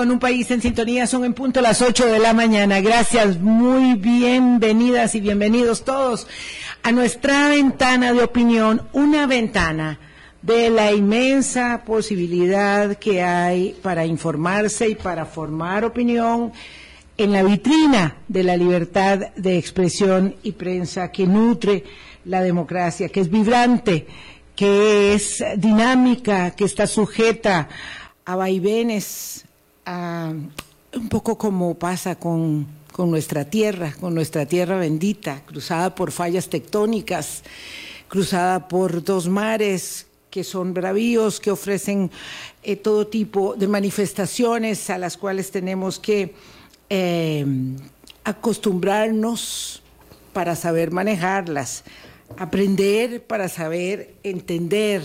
con un país en sintonía son en punto las 8 de la mañana. Gracias, muy bienvenidas y bienvenidos todos a nuestra ventana de opinión, una ventana de la inmensa posibilidad que hay para informarse y para formar opinión en la vitrina de la libertad de expresión y prensa que nutre la democracia, que es vibrante, que es dinámica, que está sujeta a vaivenes, a, un poco como pasa con, con nuestra tierra, con nuestra tierra bendita, cruzada por fallas tectónicas, cruzada por dos mares que son bravíos, que ofrecen eh, todo tipo de manifestaciones a las cuales tenemos que eh, acostumbrarnos para saber manejarlas, aprender para saber entender.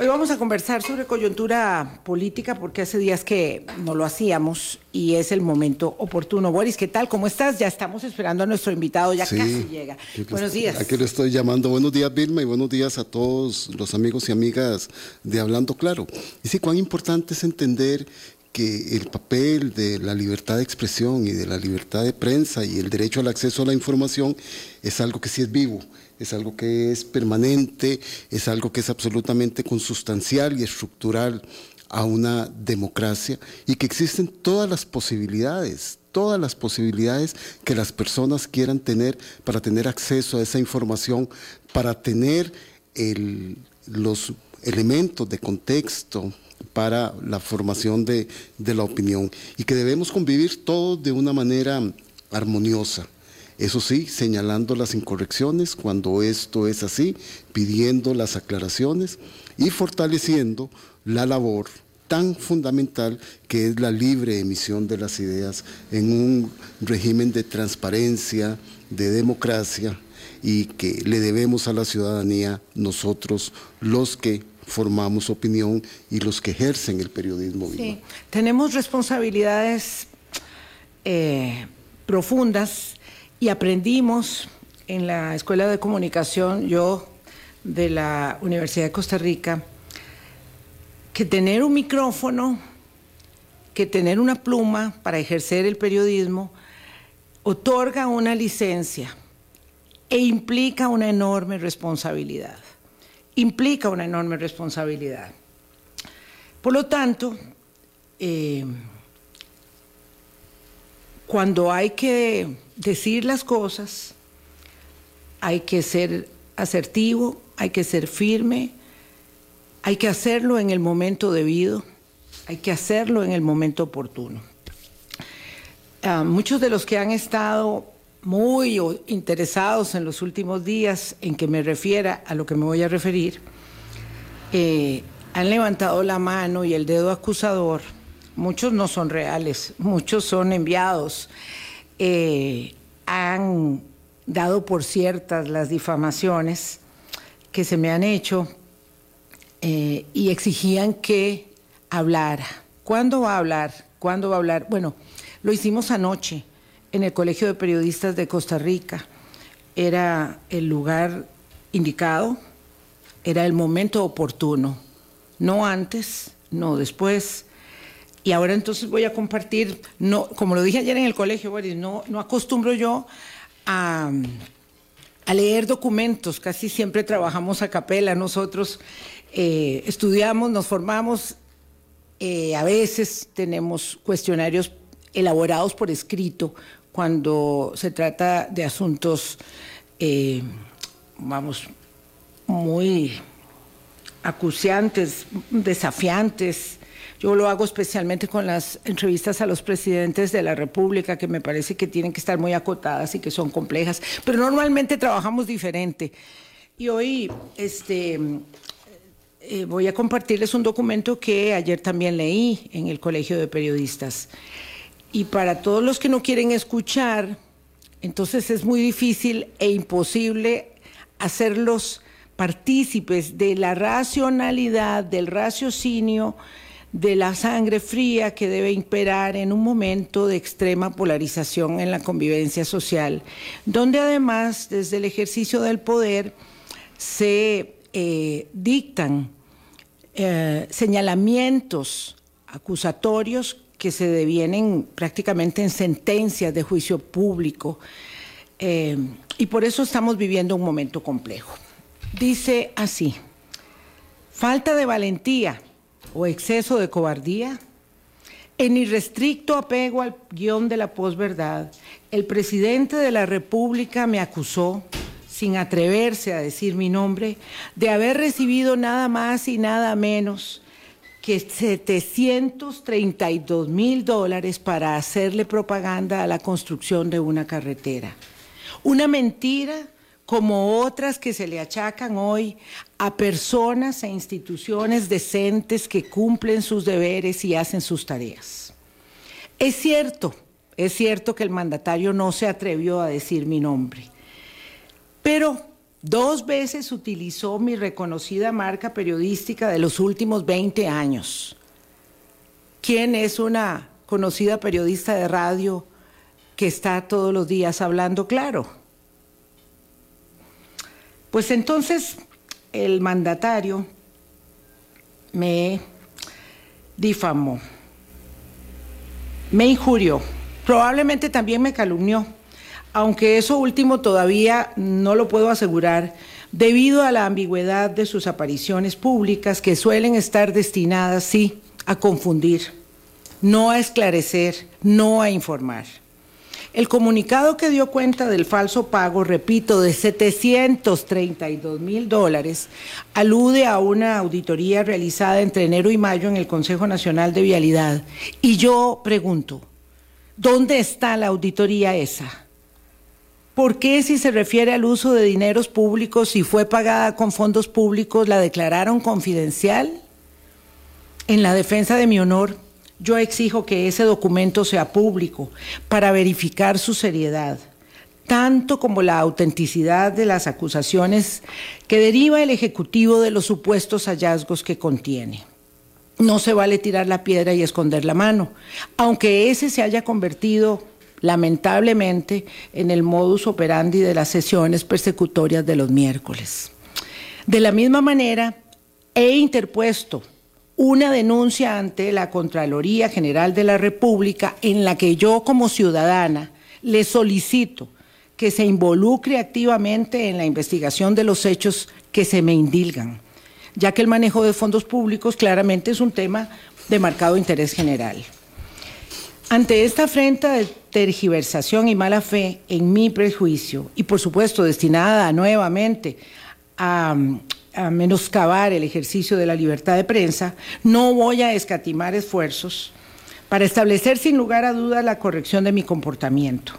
Hoy vamos a conversar sobre coyuntura política porque hace días que no lo hacíamos y es el momento oportuno. Boris, ¿qué tal? ¿Cómo estás? Ya estamos esperando a nuestro invitado, ya Sí, casi llega. Buenos días. Aquí lo estoy llamando. Buenos días, Vilma, y buenos días a todos los amigos y amigas de Hablando Claro. Y sí, cuán importante es entender que el papel de la libertad de expresión y de la libertad de prensa y el derecho al acceso a la información es algo que sí es vivo, es algo que es permanente, es algo que es absolutamente consustancial y estructural a una democracia y que existen todas las posibilidades, todas las posibilidades que las personas quieran tener para tener acceso a esa información, para tener los elementos de contexto para la formación de, de la opinión y que debemos convivir todos de una manera armoniosa. Eso sí, señalando las incorrecciones cuando esto es así, pidiendo las aclaraciones y fortaleciendo la labor tan fundamental que es la libre emisión de las ideas en un régimen de transparencia, de democracia y que le debemos a la ciudadanía nosotros los que formamos opinión y los que ejercen el periodismo vivo. Sí, tenemos responsabilidades eh, profundas y aprendimos en la Escuela de Comunicación, yo de la Universidad de Costa Rica, que tener un micrófono, que tener una pluma para ejercer el periodismo, otorga una licencia e implica una enorme responsabilidad. Implica una enorme responsabilidad. Por lo tanto, eh, cuando hay que decir las cosas, hay que ser asertivo, hay que ser firme, hay que hacerlo en el momento debido, hay que hacerlo en el momento oportuno. Ah, muchos de los que han estado muy interesados en los últimos días en que me refiera a lo que me voy a referir, eh, han levantado la mano y el dedo acusador. Muchos no son reales, muchos son enviados. Eh, han dado por ciertas las difamaciones que se me han hecho eh, y exigían que hablara. ¿Cuándo va a hablar? ¿Cuándo va a hablar? Bueno, lo hicimos anoche en el Colegio de Periodistas de Costa Rica. Era el lugar indicado, era el momento oportuno, no antes, no después. Y ahora entonces voy a compartir, no, como lo dije ayer en el colegio, Boris, no, no acostumbro yo a, leer documentos, casi siempre trabajamos a capela, nosotros eh, estudiamos, nos formamos, eh, a veces tenemos cuestionarios elaborados por escrito cuando se trata de asuntos, eh, vamos, muy acuciantes, desafiantes. Yo lo hago especialmente con las entrevistas a los presidentes de la República, que me parece que tienen que estar muy acotadas y que son complejas, pero normalmente trabajamos diferente. Y hoy este, eh, voy a compartirles un documento que ayer también leí en el Colegio de Periodistas. Y para todos los que no quieren escuchar, entonces es muy difícil e imposible hacerlos partícipes de la racionalidad, del raciocinio, de la sangre fría que debe imperar en un momento de extrema polarización en la convivencia social, donde además desde el ejercicio del poder se eh, dictan eh, señalamientos acusatorios que se devienen prácticamente en sentencias de juicio público. Eh, y por eso estamos viviendo un momento complejo. Dice así, falta de valentía o exceso de cobardía. En irrestricto apego al guion de la posverdad, el presidente de la República me acusó, sin atreverse a decir mi nombre, de haber recibido nada más y nada menos que 732 mil dólares para hacerle propaganda a la construcción de una carretera. Una mentira como otras que se le achacan hoy a personas e instituciones decentes que cumplen sus deberes y hacen sus tareas. Es cierto, es cierto que el mandatario no se atrevió a decir mi nombre, pero dos veces utilizó mi reconocida marca periodística de los últimos 20 años. ¿Quién es una conocida periodista de radio que está todos los días hablando claro? Pues entonces el mandatario me difamó, me injurió, probablemente también me calumnió, aunque eso último todavía no lo puedo asegurar debido a la ambigüedad de sus apariciones públicas que suelen estar destinadas, sí, a confundir, no a esclarecer, no a informar. El comunicado que dio cuenta del falso pago, repito, de 732 mil dólares, alude a una auditoría realizada entre enero y mayo en el Consejo Nacional de Vialidad. Y yo pregunto, ¿dónde está la auditoría esa? ¿Por qué si se refiere al uso de dineros públicos y fue pagada con fondos públicos la declararon confidencial? En la defensa de mi honor, yo exijo que ese documento sea público para verificar su seriedad, tanto como la autenticidad de las acusaciones que deriva el Ejecutivo de los supuestos hallazgos que contiene. No se vale tirar la piedra y esconder la mano, aunque ese se haya convertido lamentablemente en el modus operandi de las sesiones persecutorias de los miércoles. De la misma manera, he interpuesto una denuncia ante la Contraloría General de la República en la que yo como ciudadana le solicito que se involucre activamente en la investigación de los hechos que se me indilgan, ya que el manejo de fondos públicos claramente es un tema de marcado interés general. Ante esta afrenta de tergiversación y mala fe en mi prejuicio, y por supuesto destinada nuevamente a a menoscabar el ejercicio de la libertad de prensa, no voy a escatimar esfuerzos para establecer sin lugar a dudas la corrección de mi comportamiento.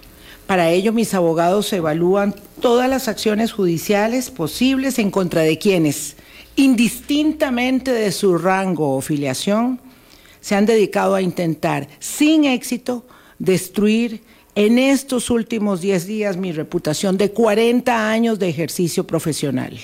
Para ello, mis abogados evalúan todas las acciones judiciales posibles en contra de quienes, indistintamente de su rango o filiación, se han dedicado a intentar, sin éxito, destruir en estos últimos 10 días mi reputación de 40 años de ejercicio profesional.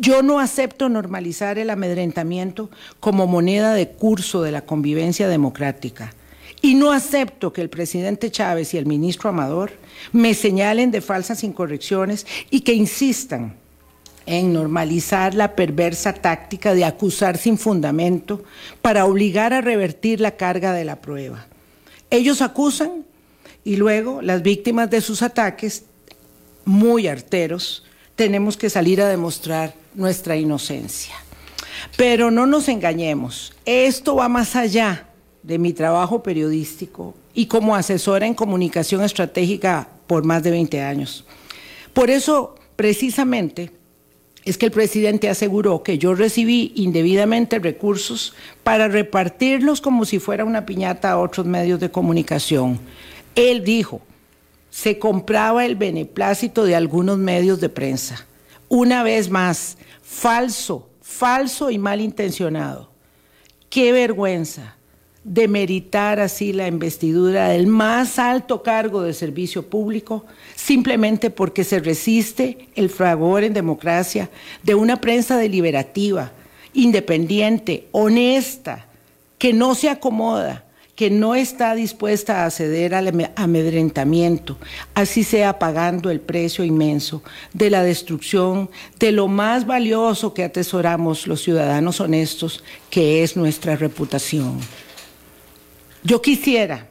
Yo no acepto normalizar el amedrentamiento como moneda de curso de la convivencia democrática. Y no acepto que el presidente Chávez y el ministro Amador me señalen de falsas incorrecciones y que insistan en normalizar la perversa táctica de acusar sin fundamento para obligar a revertir la carga de la prueba. Ellos acusan y luego las víctimas de sus ataques, muy arteros, tenemos que salir a demostrar nuestra inocencia. Pero no nos engañemos, esto va más allá de mi trabajo periodístico y como asesora en comunicación estratégica por más de 20 años. Por eso, precisamente, es que el presidente aseguró que yo recibí indebidamente recursos para repartirlos como si fuera una piñata a otros medios de comunicación. Él dijo, se compraba el beneplácito de algunos medios de prensa. Una vez más, falso, falso y malintencionado. Qué vergüenza demeritar así la investidura del más alto cargo de servicio público simplemente porque se resiste el fragor en democracia de una prensa deliberativa, independiente, honesta, que no se acomoda, que no está dispuesta a ceder al ame- amedrentamiento, así sea pagando el precio inmenso de la destrucción de lo más valioso que atesoramos los ciudadanos honestos, que es nuestra reputación. Yo quisiera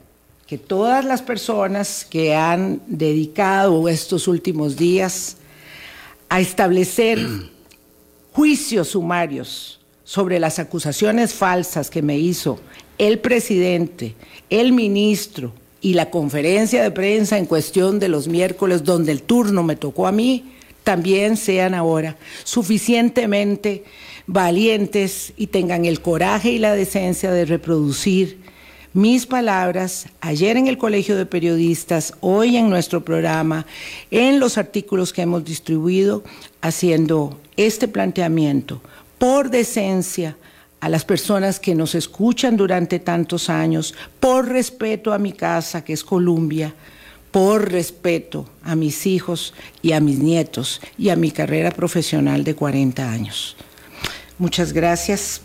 que todas las personas que han dedicado estos últimos días a establecer juicios sumarios sobre las acusaciones falsas que me hizo el presidente, el ministro y la conferencia de prensa en cuestión de los miércoles donde el turno me tocó a mí, también sean ahora suficientemente valientes y tengan el coraje y la decencia de reproducir mis palabras ayer en el Colegio de Periodistas, hoy en nuestro programa, en los artículos que hemos distribuido, haciendo este planteamiento. Por decencia a las personas que nos escuchan durante tantos años, por respeto a mi casa, que es Colombia, por respeto a mis hijos y a mis nietos y a mi carrera profesional de 40 años. Muchas gracias.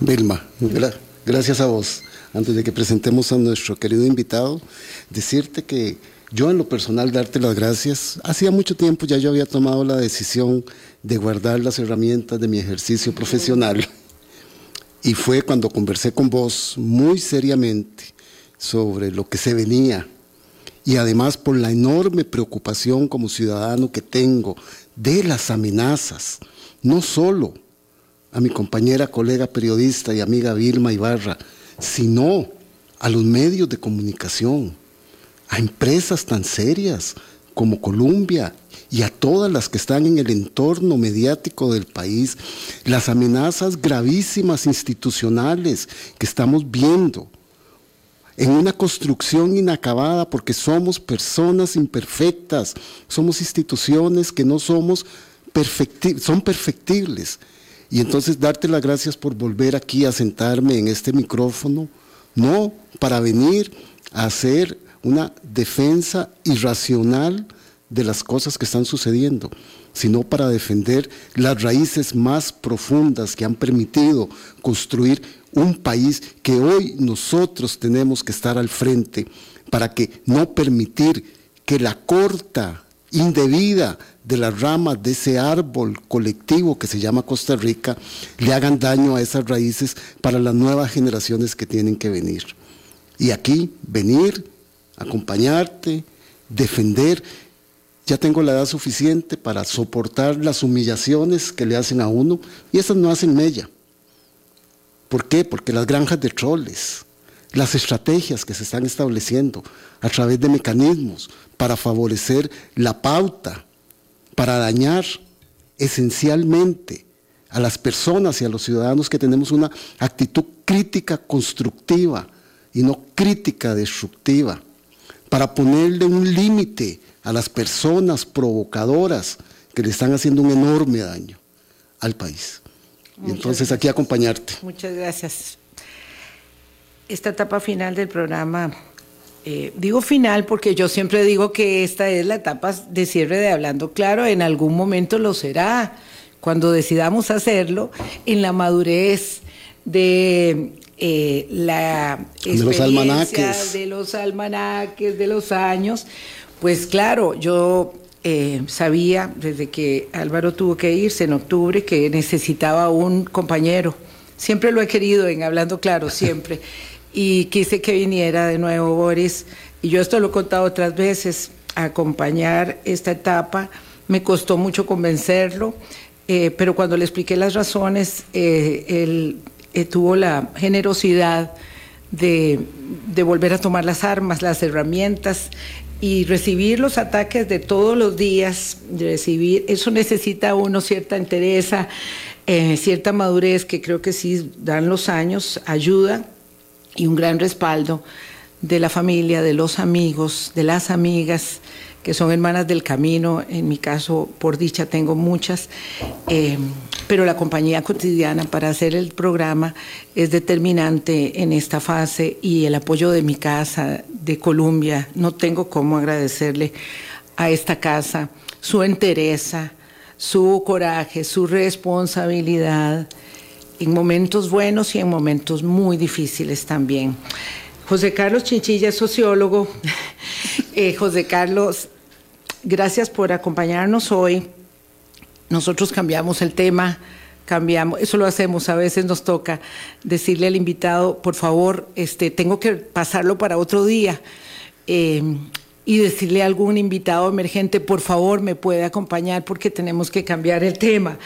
Vilma, gra- gracias a vos. Antes de que presentemos a nuestro querido invitado, decirte que yo en lo personal darte las gracias. Hacía mucho tiempo ya yo había tomado la decisión de guardar las herramientas de mi ejercicio profesional. Y fue cuando conversé con vos muy seriamente sobre lo que se venía. Y además por la enorme preocupación como ciudadano que tengo de las amenazas, no solo a mi compañera, colega periodista y amiga Vilma Ibarra, sino a los medios de comunicación, a empresas tan serias como Columbia y a todas las que están en el entorno mediático del país, las amenazas gravísimas institucionales que estamos viendo en una construcción inacabada porque somos personas imperfectas, somos instituciones que no somos son perfectibles. Y entonces darte las gracias por volver aquí a sentarme en este micrófono, no para venir a hacer una defensa irracional de las cosas que están sucediendo, sino para defender las raíces más profundas que han permitido construir un país que hoy nosotros tenemos que estar al frente para que no permitir que la corta indebida de las ramas de ese árbol colectivo que se llama Costa Rica le hagan daño a esas raíces para las nuevas generaciones que tienen que venir. Y aquí venir, acompañarte, defender. Ya tengo la edad suficiente para soportar las humillaciones que le hacen a uno y esas no hacen mella. ¿Por qué? Porque las granjas de troles, las estrategias que se están estableciendo a través de mecanismos para favorecer la pauta, para dañar esencialmente a las personas y a los ciudadanos que tenemos una actitud crítica constructiva y no crítica destructiva, para ponerle un límite a las personas provocadoras que le están haciendo un enorme daño al país. Y entonces aquí acompañarte. Muchas gracias. Esta etapa final del programa, eh, digo final porque yo siempre digo que esta es la etapa de cierre de Hablando Claro, en algún momento lo será, cuando decidamos hacerlo, en la madurez de eh, la De los experiencia, almanaques. de los almanaques, de los años, pues claro, yo eh, sabía desde que Álvaro tuvo que irse en octubre que necesitaba un compañero. Siempre lo he querido en Hablando Claro, siempre. Y quise que viniera de nuevo Boris. Y yo esto lo he contado otras veces, a acompañar esta etapa. Me costó mucho convencerlo, eh, pero cuando le expliqué las razones, eh, él eh, tuvo la generosidad de, volver a tomar las armas, las herramientas y recibir los ataques de todos los días, recibir, eso necesita uno cierta entereza, eh, cierta madurez que creo que sí dan los años, ayuda y un gran respaldo de la familia, de los amigos, de las amigas que son hermanas del camino, en mi caso por dicha tengo muchas, eh, pero la compañía cotidiana para hacer el programa es determinante en esta fase y el apoyo de mi casa, de Colombia, no tengo cómo agradecerle a esta casa su entereza, su coraje, su responsabilidad en momentos buenos y en momentos muy difíciles también. José Carlos Chinchilla es sociólogo. Eh, José Carlos, gracias por acompañarnos hoy. Nosotros cambiamos el tema, cambiamos, eso lo hacemos, a veces nos toca decirle al invitado, por favor, este, tengo que pasarlo para otro día. Eh, y decirle a algún invitado emergente, por favor, me puede acompañar porque tenemos que cambiar el tema.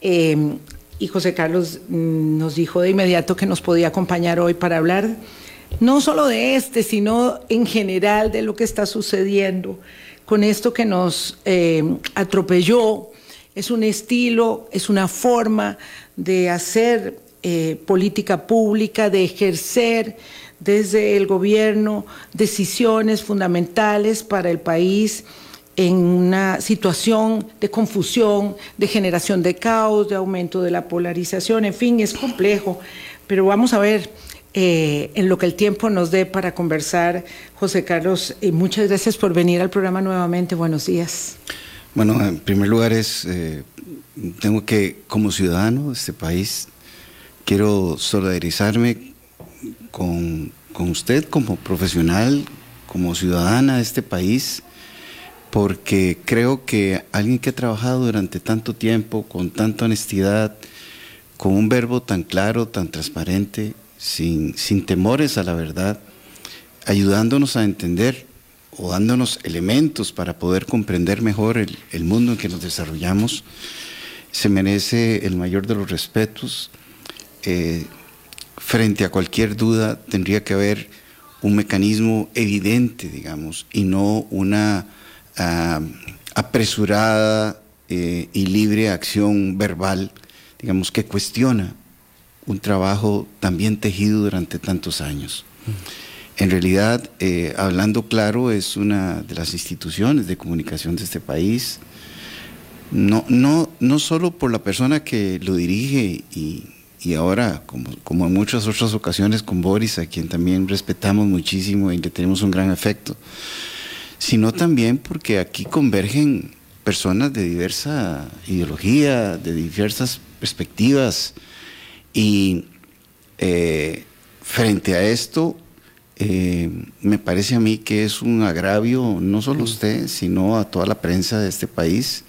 Eh, y José Carlos mm, nos dijo de inmediato que nos podía acompañar hoy para hablar no solo de este, sino en general de lo que está sucediendo con esto que nos eh, atropelló. Es un estilo, es una forma de hacer eh, política pública, de ejercer desde el gobierno decisiones fundamentales para el país en una situación de confusión, de generación de caos, de aumento de la polarización, en fin, es complejo, pero vamos a ver eh, en lo que el tiempo nos dé para conversar. José Carlos, y muchas gracias por venir al programa nuevamente. Buenos días. Bueno, en primer lugar es, eh, tengo que, como ciudadano de este país, quiero solidarizarme con, con usted como profesional, como ciudadana de este país, porque creo que alguien que ha trabajado durante tanto tiempo, con tanta honestidad, con un verbo tan claro, tan transparente, sin, sin temores a la verdad, ayudándonos a entender o dándonos elementos para poder comprender mejor el, el, mundo en que nos desarrollamos, se merece el mayor de los respetos. Eh, frente a cualquier duda tendría que haber un mecanismo evidente, digamos, y no una uh, apresurada eh, y libre acción verbal, digamos, que cuestiona un trabajo también tejido durante tantos años. En realidad, eh, hablando claro, es una de las instituciones de comunicación de este país, no, no, no solo por la persona que lo dirige y, y ahora, como, como, en muchas otras ocasiones con Boris, a quien también respetamos muchísimo y le tenemos un gran afecto, sino también porque aquí convergen personas de diversa ideología, de diversas perspectivas, y eh, frente a esto, eh, me parece a mí que es un agravio, no solo a usted, sino a toda la prensa de este país,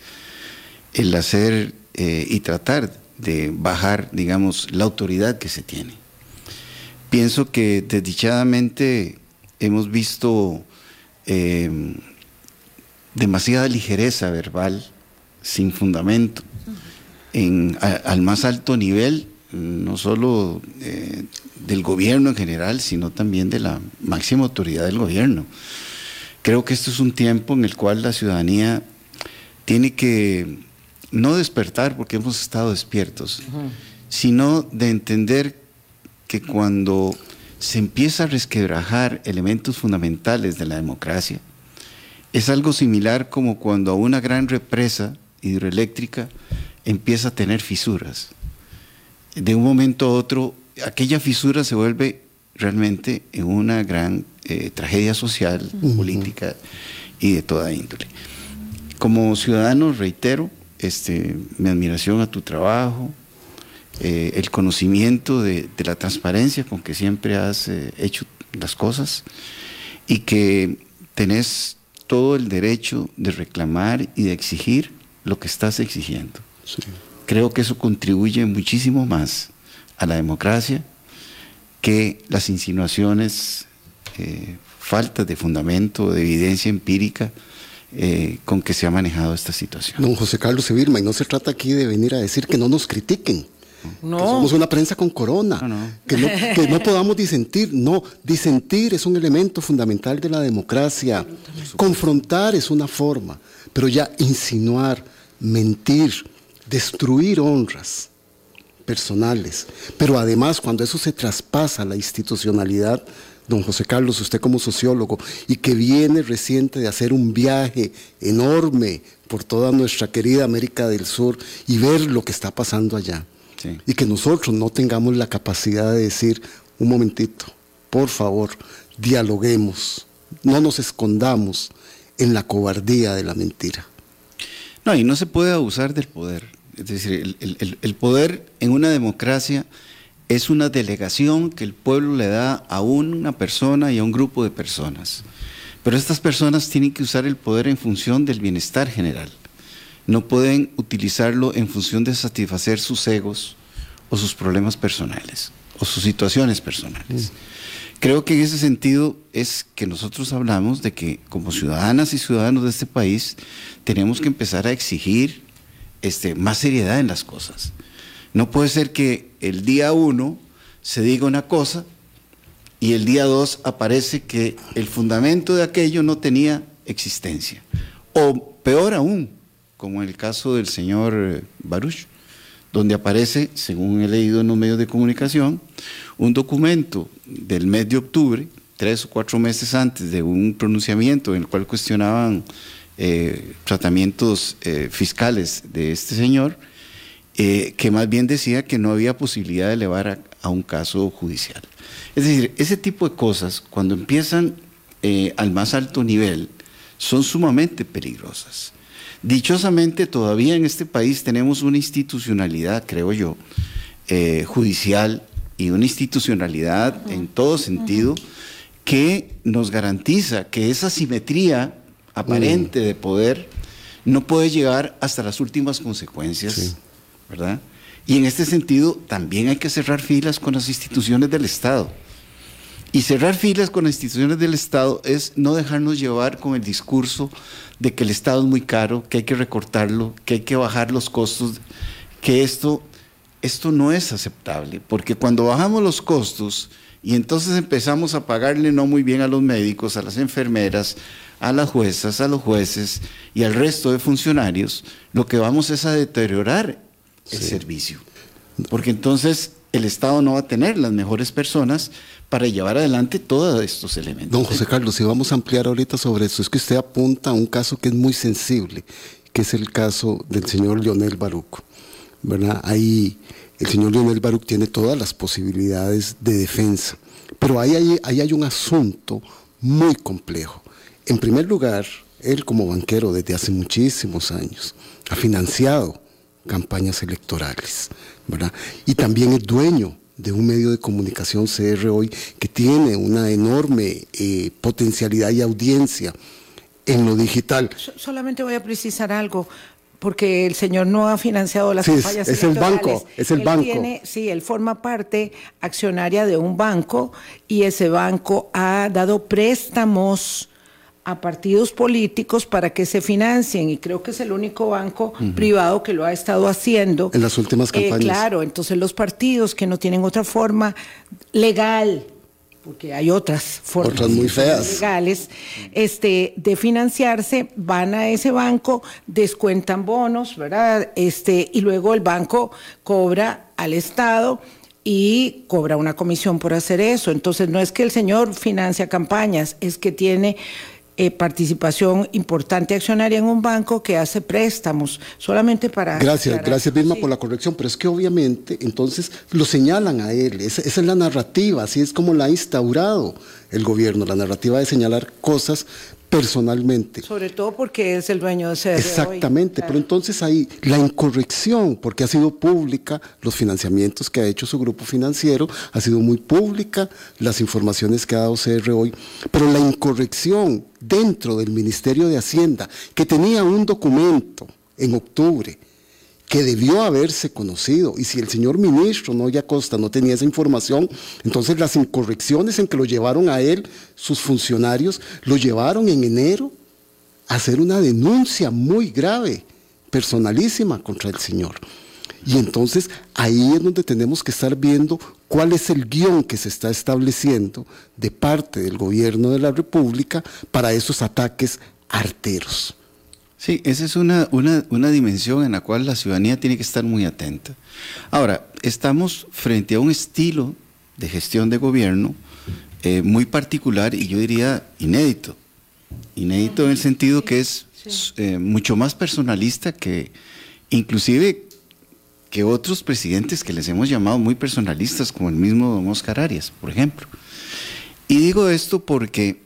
el hacer eh, y tratar de bajar, digamos, la autoridad que se tiene. Pienso que desdichadamente hemos visto eh, demasiada ligereza verbal, sin fundamento, en, a, al más alto nivel no solo eh, del gobierno en general, sino también de la máxima autoridad del gobierno. Creo que esto es un tiempo en el cual la ciudadanía tiene que no despertar porque hemos estado despiertos, uh -huh. sino de entender que cuando se empieza a resquebrajar elementos fundamentales de la democracia, es algo similar como cuando una gran represa hidroeléctrica empieza a tener fisuras de un momento a otro, aquella fisura se vuelve realmente en una gran eh, tragedia social, uh -huh. política y de toda índole. Como ciudadano, reitero, este, mi admiración a tu trabajo, eh, el conocimiento de, de, la transparencia con que siempre has eh, hecho las cosas y que tenés todo el derecho de reclamar y de exigir lo que estás exigiendo. Sí creo que eso contribuye muchísimo más a la democracia que las insinuaciones, eh, faltas de fundamento, de evidencia empírica eh, con que se ha manejado esta situación. Don José Carlos Sevirma, y no se trata aquí de venir a decir que no nos critiquen. No. Que somos una prensa con corona, no, no. Que, no, que no podamos disentir. No, disentir es un elemento fundamental de la democracia. Confrontar es una forma, pero ya insinuar, mentir, destruir honras personales, pero además cuando eso se traspasa a la institucionalidad, don José Carlos, usted como sociólogo, y que viene reciente de hacer un viaje enorme por toda nuestra querida América del Sur y ver lo que está pasando allá. Sí. Y que nosotros no tengamos la capacidad de decir, un momentito, por favor, dialoguemos, no nos escondamos en la cobardía de la mentira. No, y no se puede abusar del poder Es decir, el, el- poder en una democracia es una delegación que el pueblo le da a una persona y a un grupo de personas. Pero estas personas tienen que usar el poder en función del bienestar general. No pueden utilizarlo en función de satisfacer sus egos o sus problemas personales o sus situaciones personales. Creo que en ese sentido es que nosotros hablamos de que como ciudadanas y ciudadanos de este país tenemos que empezar a exigir este, más seriedad en las cosas. No puede ser que el día uno se diga una cosa y el día dos aparece que el fundamento de aquello no tenía existencia. O peor aún, como en el caso del señor eh, Baruch, donde aparece, según he leído en los medios de comunicación, un documento del mes de octubre, tres o cuatro meses antes de un pronunciamiento en el cual cuestionaban eh, tratamientos eh, fiscales de este señor, eh, que más bien decía que no había posibilidad de elevar a, un caso judicial. Es decir, ese tipo de cosas, cuando empiezan al más alto nivel, son sumamente peligrosas. Dichosamente, todavía en este país tenemos una institucionalidad, creo yo, judicial y una institucionalidad en todo sentido que nos garantiza que esa simetría aparente de poder no puede llegar hasta las últimas consecuencias, Sí. ¿verdad? Y en este sentido también hay que cerrar filas con las instituciones del Estado. Y cerrar filas con las instituciones del Estado es no dejarnos llevar con el discurso de que el Estado es muy caro, que hay que recortarlo, que hay que bajar los costos, que esto, esto no es aceptable, porque cuando bajamos los costos y entonces empezamos a pagarle no muy bien a los médicos, a las enfermeras, a las juezas, a los jueces y al resto de funcionarios, lo que vamos es a deteriorar el servicio. Porque entonces el Estado no va a tener las mejores personas para llevar adelante todos estos elementos. Don José Carlos, si vamos a ampliar ahorita sobre eso, es que usted apunta a un caso que es muy sensible, que es el caso del señor Leonel Baruch. ¿verdad? Ahí el señor Leonel Baruch tiene todas las posibilidades de defensa, pero ahí hay, un asunto muy complejo. En primer lugar, él como banquero desde hace muchísimos años ha financiado campañas electorales, ¿verdad? Y también es dueño de un medio de comunicación CR hoy que tiene una enorme eh, potencialidad y audiencia en lo digital. So- Solamente voy a precisar algo, porque el señor no ha financiado las Sí, campañas es el banco, es el Él banco. tiene- sí, él forma parte accionaria de un banco y ese banco ha dado préstamos a partidos políticos para que se financien y creo que es el único banco privado que lo ha estado haciendo. En las últimas Eh, campañas. claro, entonces los partidos que no tienen otra forma legal, porque hay otras formas Otras muy feas. legales, este, de financiarse, van a ese banco, descuentan bonos, ¿verdad? Este, y luego el banco cobra al Estado y cobra una comisión por hacer eso. Entonces, no es que el señor financia campañas, es que tiene eh, participación importante accionaria en un banco que hace préstamos, solamente para... Gracias, aclarar. gracias Vilma Sí. por la corrección, pero es que obviamente entonces lo señalan a él, esa, esa es la narrativa, así es como la ha instaurado el gobierno, la narrativa de señalar cosas personalmente. Sobre todo porque es el dueño de CR hoy. Exactamente, Claro. pero entonces ahí la incorrección, porque ha sido pública los financiamientos que ha hecho su grupo financiero, ha sido muy pública las informaciones que ha dado CR hoy, pero la incorrección dentro del Ministerio de Hacienda, que tenía un documento en octubre, que debió haberse conocido. Y si el señor ministro Noya Costa no tenía esa información, entonces las incorrecciones en que lo llevaron a él, sus funcionarios, lo llevaron en enero a hacer una denuncia muy grave, personalísima contra el señor. Y entonces ahí es donde tenemos que estar viendo cuál es el guion que se está estableciendo de parte del gobierno de la República para esos ataques arteros. Sí, esa es una, una, una dimensión en la cual la ciudadanía tiene que estar muy atenta. Ahora, estamos frente a un estilo de gestión de gobierno eh, muy particular y yo diría inédito. Inédito en el sentido que es eh, mucho más personalista que inclusive que otros presidentes que les hemos llamado muy personalistas, como el mismo don Oscar Arias, por ejemplo. Y digo esto porque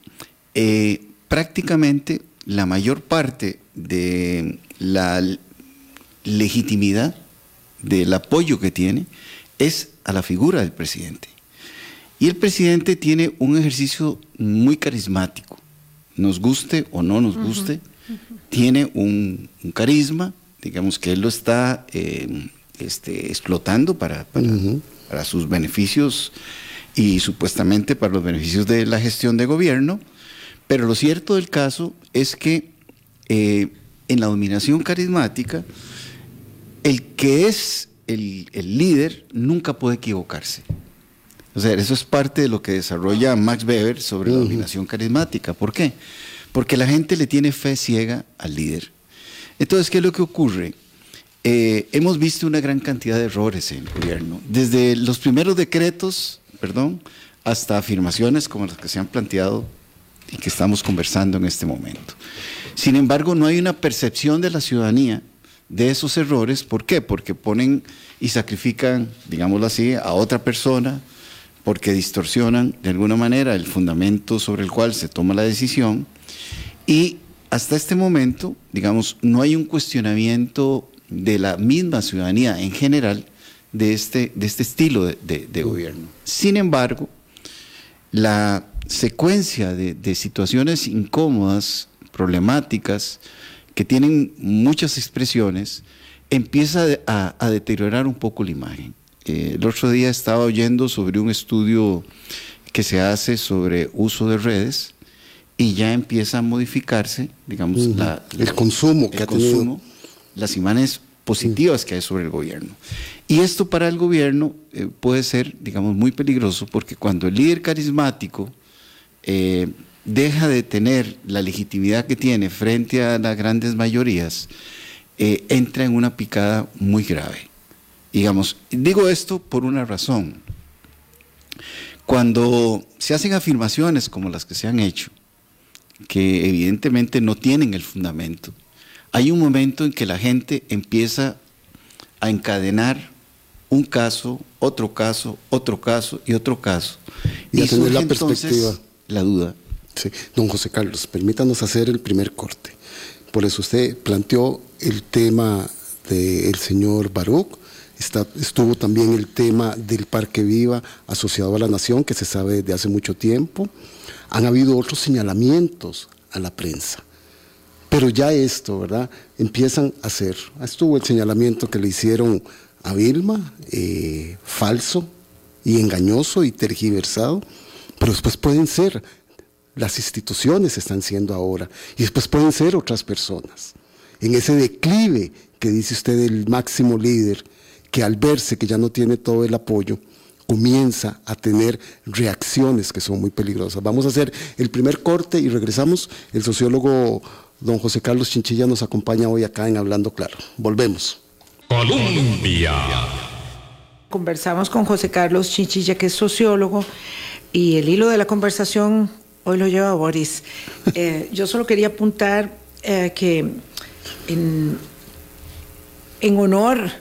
eh, prácticamente la mayor parte de la legitimidad del apoyo que tiene es a la figura del presidente. Y el presidente tiene un ejercicio muy carismático, nos guste o no nos guste, tiene un, un carisma, digamos que él lo está eh, este, explotando para, para, para sus beneficios y supuestamente para los beneficios de la gestión de gobierno, pero lo cierto del caso es que eh, en la dominación carismática, el que es el, el líder nunca puede equivocarse. O sea, eso es parte de lo que desarrolla Max Weber sobre la dominación carismática. ¿Por qué? Porque la gente le tiene fe ciega al líder. Entonces, ¿qué es lo que ocurre? Eh, hemos visto una gran cantidad de errores en el gobierno, desde los primeros decretos, perdón, hasta afirmaciones como las que se han planteado y que estamos conversando en este momento. Sin embargo, no hay una percepción de la ciudadanía de esos errores. ¿Por qué? Porque ponen y sacrifican, digámoslo así, a otra persona, porque distorsionan de alguna manera el fundamento sobre el cual se toma la decisión. Y hasta este momento, digamos, no hay un cuestionamiento de la misma ciudadanía en general de este, de este estilo de, de- de gobierno. Sin embargo, la secuencia de, de situaciones incómodas, problemáticas, que tienen muchas expresiones, empieza a, a deteriorar un poco la imagen. Eh, el otro día estaba oyendo sobre un estudio que se hace sobre uso de redes y ya empieza a modificarse, digamos, la- El la- consumo que el ha tenido. consumo, las imágenes positivas que hay sobre el gobierno. Y esto para el gobierno eh, puede ser, digamos, muy peligroso porque cuando el líder carismático eh, deja de tener la legitimidad que tiene frente a las grandes mayorías, eh, entra en una picada muy grave. Digamos, digo esto por una razón. Cuando se hacen afirmaciones como las que se han hecho, que evidentemente no tienen el fundamento, hay un momento en que la gente empieza a encadenar un caso, otro caso, otro caso y otro caso. Y surge la entonces perspectiva. La duda. Sí. Don José Carlos, permítanos hacer el primer corte. Por eso usted planteó el tema del señor Baruch, está, estuvo también el tema del Parque Viva asociado a la Nación, que se sabe desde hace mucho tiempo. Han habido otros señalamientos a la prensa. Pero ya esto, ¿verdad? Empiezan a hacer. Estuvo el señalamiento que le hicieron a Vilma, eh, falso y engañoso y tergiversado, pero después pueden ser las instituciones están siendo ahora y después pueden ser otras personas. En ese declive que dice usted del máximo líder, que al verse que ya no tiene todo el apoyo, comienza a tener reacciones que son muy peligrosas. Vamos a hacer el primer corte y regresamos. El sociólogo don José Carlos Chinchilla nos acompaña hoy acá en Hablando Claro. Volvemos. Colombia. Conversamos con José Carlos Chinchilla, que es sociólogo, y el hilo de la conversación hoy lo lleva Boris. Eh, yo solo quería apuntar eh, que en, en honor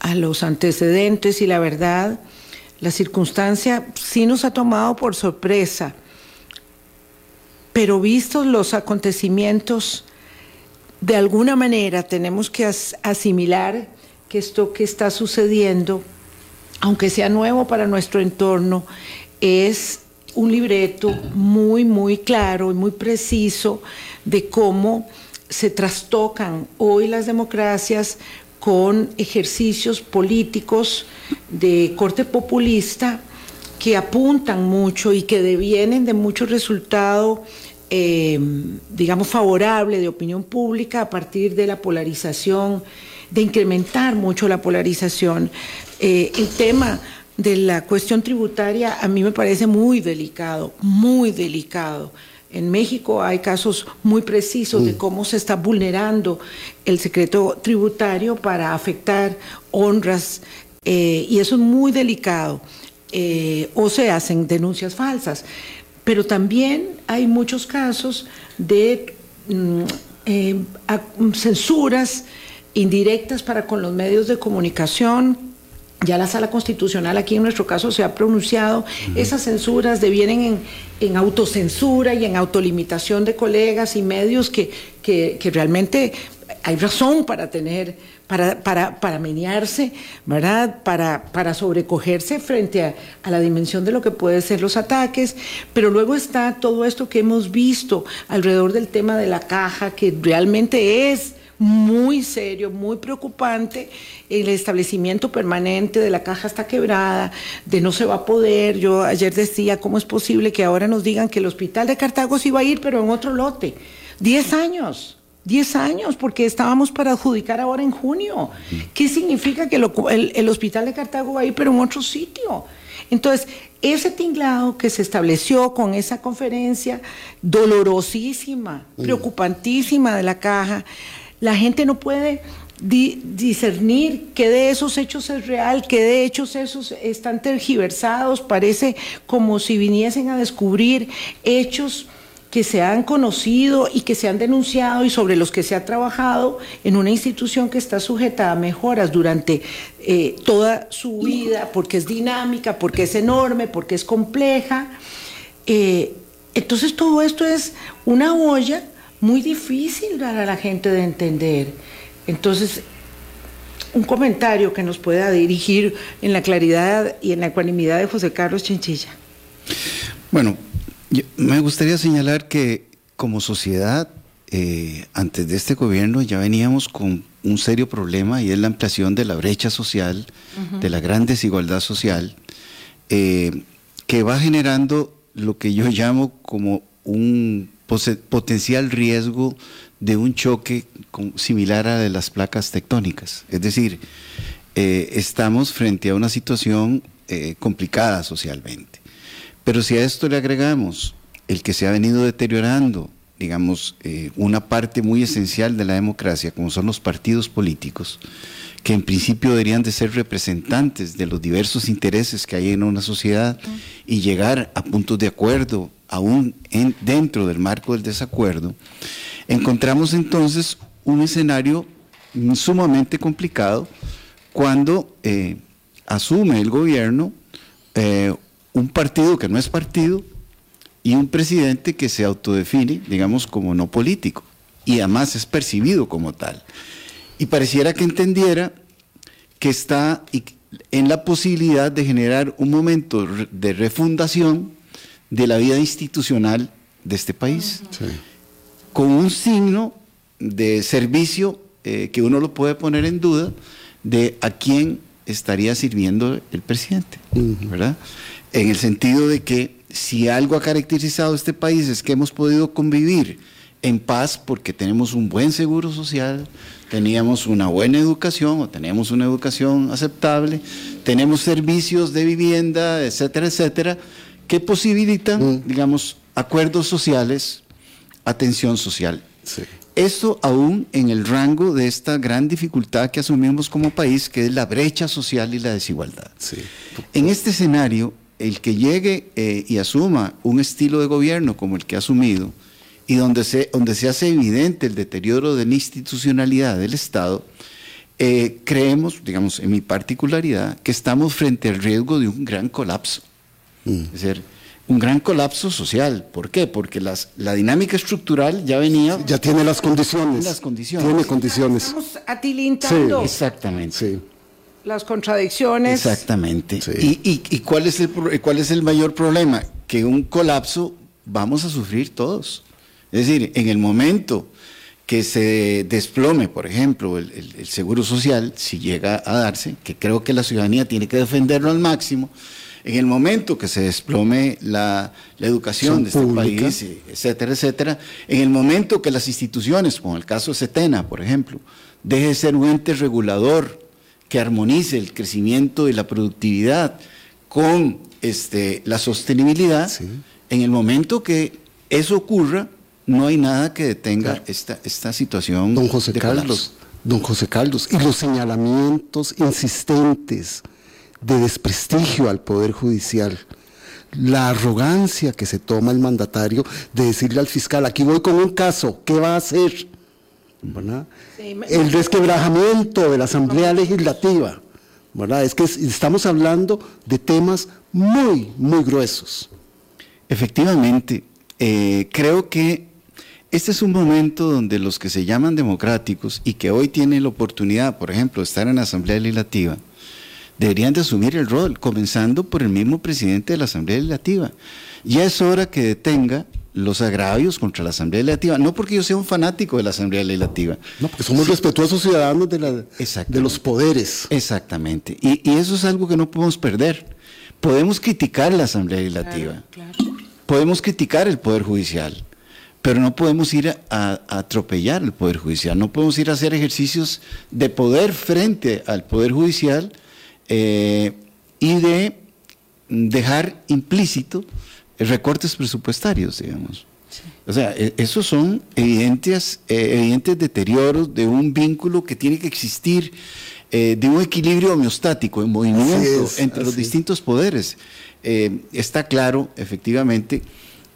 a los antecedentes y la verdad, la circunstancia sí nos ha tomado por sorpresa, pero vistos los acontecimientos, de alguna manera tenemos que as- asimilar que esto que está sucediendo, aunque sea nuevo para nuestro entorno, es un libreto muy, muy claro y muy preciso de cómo se trastocan hoy las democracias con ejercicios políticos de corte populista que apuntan mucho y que devienen de mucho resultado, eh, digamos, favorable de opinión pública a partir de la polarización, de incrementar mucho la polarización. Eh, el tema de la cuestión tributaria a mí me parece muy delicado, muy delicado. En México hay casos muy precisos de cómo se está vulnerando el secreto tributario para afectar honras eh, y eso es muy delicado. Eh, o se hacen denuncias falsas. Pero también hay muchos casos de mm, eh, a- censuras indirectas para con los medios de comunicación. Ya la sala constitucional aquí en nuestro caso se ha pronunciado. Esas censuras devienen en, en autocensura y en autolimitación de colegas y medios que, que, que realmente hay razón para tener para, para, para menearse, ¿verdad? Para, para sobrecogerse frente a, a la dimensión de lo que pueden ser los ataques. Pero luego está todo esto que hemos visto alrededor del tema de la caja, que realmente es muy serio, muy preocupante. El establecimiento permanente de la caja está quebrada, de no se va a poder. Yo ayer decía, ¿cómo es posible que ahora nos digan que el hospital de Cartago se iba a ir, pero en otro lote? Diez años. Diez años, porque estábamos para adjudicar ahora en junio. ¿Qué significa que lo- el, el hospital de Cartago va a ir, pero en otro sitio? Entonces, ese tinglado que se estableció con esa conferencia dolorosísima, preocupantísima de la caja, la gente no puede di- discernir qué de esos hechos es real, qué de hechos esos están tergiversados, parece como si viniesen a descubrir hechos que se han conocido y que se han denunciado y sobre los que se ha trabajado en una institución que está sujeta a mejoras durante eh, toda su vida, porque es dinámica, porque es enorme, porque es compleja. Eh, entonces todo esto es una olla muy difícil para la gente de entender. Entonces, un comentario que nos pueda dirigir en la claridad y en la ecuanimidad de José Carlos Chinchilla. Bueno, yo- me gustaría señalar que como sociedad, eh, antes de este gobierno ya veníamos con un serio problema y es la ampliación de la brecha social, de la gran desigualdad social, eh, que va generando lo que yo llamo como un potencial riesgo de un choque similar a de las placas tectónicas. Es decir, eh, estamos frente a una situación eh, complicada socialmente. Pero si a esto le agregamos el que se ha venido deteriorando, digamos, eh, una parte muy esencial de la democracia, como son los partidos políticos, que en principio deberían de ser representantes de los diversos intereses que hay en una sociedad y llegar a puntos de acuerdo, aún en- dentro del marco del desacuerdo, encontramos entonces un escenario sumamente complicado cuando eh, asume el gobierno eh, un partido que no es partido y un presidente que se autodefine, digamos, como no político y además es percibido como tal. Y pareciera que entendiera que está en la posibilidad de generar un momento de refundación de la vida institucional de este país Sí. con un signo de servicio eh, que uno lo puede poner en duda de a quién estaría sirviendo el presidente, ¿verdad? En el sentido de que si algo ha caracterizado este país es que hemos podido convivir en paz porque tenemos un buen seguro social, teníamos una buena educación o teníamos una educación aceptable, tenemos servicios de vivienda, etcétera, etcétera, que posibilitan, digamos, acuerdos sociales, atención social. Sí. Esto aún en el rango de esta gran dificultad que asumimos como país, que es la brecha social y la desigualdad. Sí. En este escenario, el que llegue eh, y asuma un estilo de gobierno como el que ha asumido, y donde se, donde se hace evidente el deterioro de la institucionalidad del Estado, eh, creemos, digamos, en mi particularidad, que estamos frente al riesgo de un gran colapso. Es decir, un gran colapso social. ¿Por qué? Porque las, la dinámica estructural ya venía... Ya tiene las condiciones. Las condiciones. Tiene condiciones. Estamos atilintando Exactamente. Sí. las contradicciones. Exactamente. Sí. ¿Y, y, y cuál, es el, cuál es el mayor problema? Que un colapso vamos a sufrir todos. Es decir, en el momento que se desplome, por ejemplo, el, el- el seguro social, si llega a darse, que creo que la ciudadanía tiene que defenderlo al máximo, en el momento que se desplome la, la educación de este Pública. país, etcétera, etcétera, en el momento que las instituciones, como el caso de Setena, por ejemplo, deje de ser un ente regulador que armonice el crecimiento y la productividad con este, la sostenibilidad, Sí. en el momento que eso ocurra, no hay nada que detenga Claro. esta, esta situación. Don José de Carlos, don José Carlos, y los señalamientos insistentes de desprestigio al Poder Judicial, la arrogancia que se toma el mandatario de decirle al fiscal, aquí voy con un caso, ¿qué va a hacer? ¿Verdad? Sí, me- El resquebrajamiento de la Asamblea Legislativa, ¿verdad? Es que es- estamos hablando de temas muy, muy gruesos. Efectivamente, eh, creo que este es un momento donde los que se llaman democráticos y que hoy tienen la oportunidad, por ejemplo, de estar en la Asamblea Legislativa, deberían de asumir el rol, comenzando por el mismo presidente de la Asamblea Legislativa. Ya es hora que detenga los agravios contra la Asamblea Legislativa, no porque yo sea un fanático de la Asamblea Legislativa. No, porque somos respetuosos ciudadanos de, la, de los poderes. Exactamente. Y, y, eso es algo que no podemos perder. Podemos criticar la Asamblea Legislativa, Claro, claro. podemos criticar el Poder Judicial, pero no podemos ir a, a, a atropellar el Poder Judicial, no podemos ir a hacer ejercicios de poder frente al Poder Judicial eh, y de dejar implícito recortes presupuestarios, digamos. O sea, e- esos son evidentes, eh, evidentes deterioros de un vínculo que tiene que existir, eh, de un equilibrio homeostático, en movimiento es, entre los es. distintos poderes. Eh, está claro, efectivamente,